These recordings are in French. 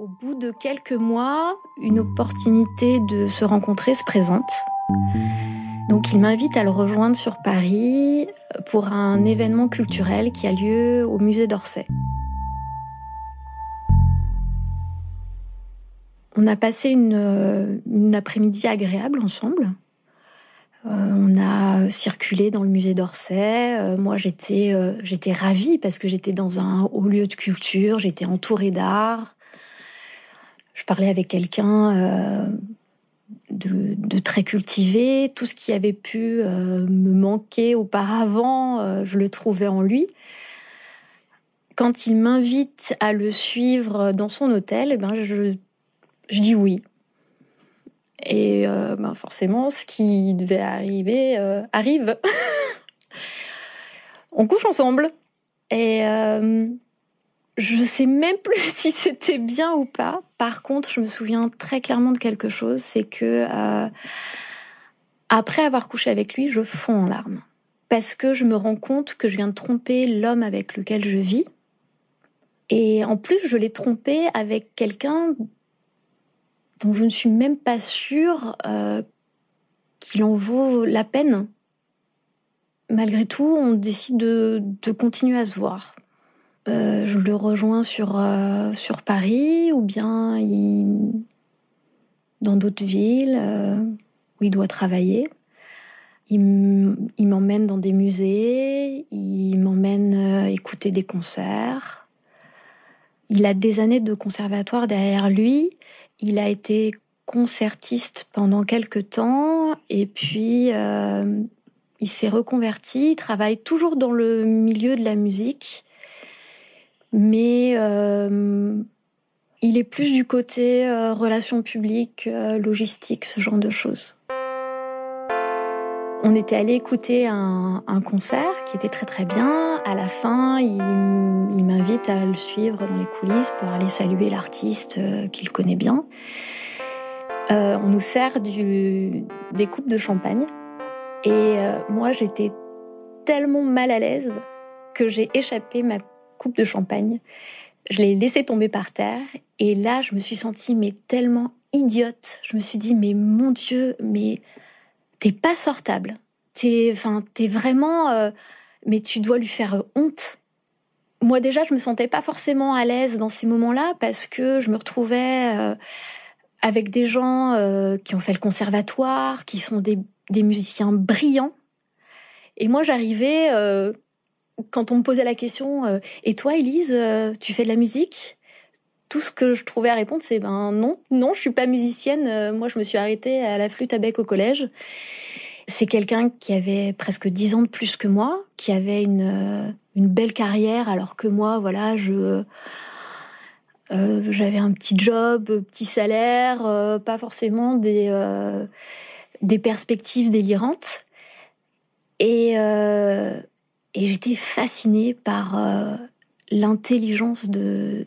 Au bout de quelques mois, une opportunité de se rencontrer se présente. Donc il m'invite à le rejoindre sur Paris pour un événement culturel qui a lieu au musée d'Orsay. On a passé une, une après-midi agréable ensemble. Euh, on a circulé dans le musée d'Orsay. Euh, moi, euh, j'étais ravie parce que j'étais dans un haut lieu de culture, j'étais entourée d'art. Je parlais avec quelqu'un de, très cultivé. Tout ce qui avait pu me manquer auparavant, je le trouvais en lui. Quand il m'invite à le suivre dans son hôtel, eh ben je, dis oui. Et euh, ben forcément, ce qui devait arriver euh, arrive. On couche ensemble. Et euh, je sais même plus si c'était bien ou pas. Par contre, je me souviens très clairement de quelque chose, c'est que après avoir couché avec lui, je fonds en larmes. Parce que je me rends compte que je viens de tromper l'homme avec lequel je vis. Et en plus, je l'ai trompé avec quelqu'un donc je ne suis même pas sûre euh, qu'il en vaut la peine. Malgré tout, on décide de, continuer à se voir. Euh, je le rejoins sur, euh, sur Paris ou bien dans d'autres villes où il doit travailler. Il m'emmène dans des musées, il m'emmène écouter des concerts. Il a des années de conservatoire derrière lui il a été concertiste pendant quelques temps et puis euh, il s'est reconverti, il travaille toujours dans le milieu de la musique, mais euh, il est plus du côté euh, relations publiques, logistique, ce genre de choses. On était allé écouter un, concert qui était très très bien. À la fin, il, m'invite à le suivre dans les coulisses pour aller saluer l'artiste euh, qu'il connaît bien. Euh, on nous sert des coupes de champagne. Et euh, moi, j'étais tellement mal à l'aise que j'ai échappé ma coupe de champagne. Je l'ai laissée tomber par terre. Et là, je me suis sentie mais tellement idiote. Je me suis dit, mais mon Dieu, mais t'es pas sortable. T'es, enfin, t'es vraiment, euh, mais tu dois lui faire honte. Moi déjà, je me sentais pas forcément à l'aise dans ces moments-là parce que je me retrouvais euh, avec des gens euh, qui ont fait le conservatoire, qui sont des, des musiciens brillants. Et moi, j'arrivais quand on me posait la question "Et toi, Élise, tu fais de la musique? Tout ce que je trouvais à répondre, c'est ben non, non, je suis pas musicienne. Euh, moi, je me suis arrêtée à la flûte à bec au collège. C'est quelqu'un qui avait presque dix ans de plus que moi, qui avait une, euh, belle carrière, alors que moi, voilà, euh, j'avais un petit job, petit salaire, pas forcément des des perspectives délirantes. Et et j'étais fascinée par l'intelligence de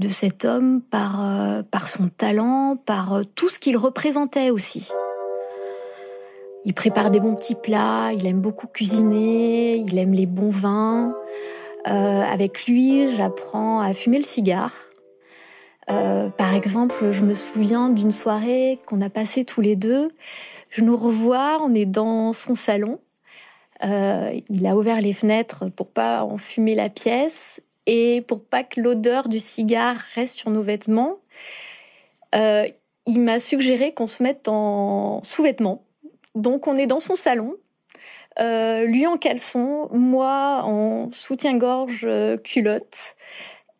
de cet homme par, euh, par son talent, par euh, tout ce qu'il représentait aussi. Il prépare des bons petits plats, il aime beaucoup cuisiner, il aime les bons vins. Euh, avec lui, j'apprends à fumer le cigare. par exemple, je me souviens d'une soirée qu'on a passée tous les deux. Je nous revois, on est dans son salon. Il a ouvert les fenêtres pour pas en fumer la pièce et pour pas que l'odeur du cigare reste sur nos vêtements, euh, il m'a suggéré qu'on se mette en sous-vêtements. Donc on est dans son salon, euh, lui en caleçon, moi en soutien-gorge euh, culotte,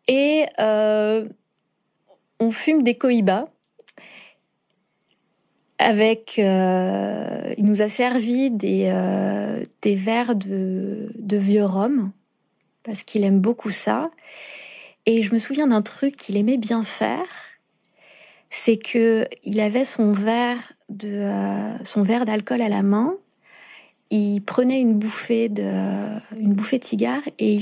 et on fume des cohibas. Avec, il nous a servi des, des verres de, vieux rhum parce qu'il aime beaucoup ça. Et je me souviens d'un truc qu'il aimait bien faire, c'est que il avait son verre de euh, son verre d'alcool à la main. Il prenait une bouffée de une bouffée de cigare et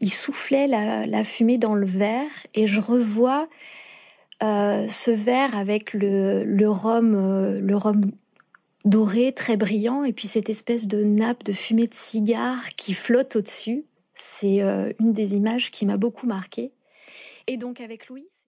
il, soufflait la, fumée dans le verre. Et je revois euh, ce verre avec le, le rhum euh, le rhum doré très brillant et puis cette espèce de nappe de fumée de cigare qui flotte au-dessus. C'est euh, une des images qui m'a beaucoup marquée. Et donc avec Louise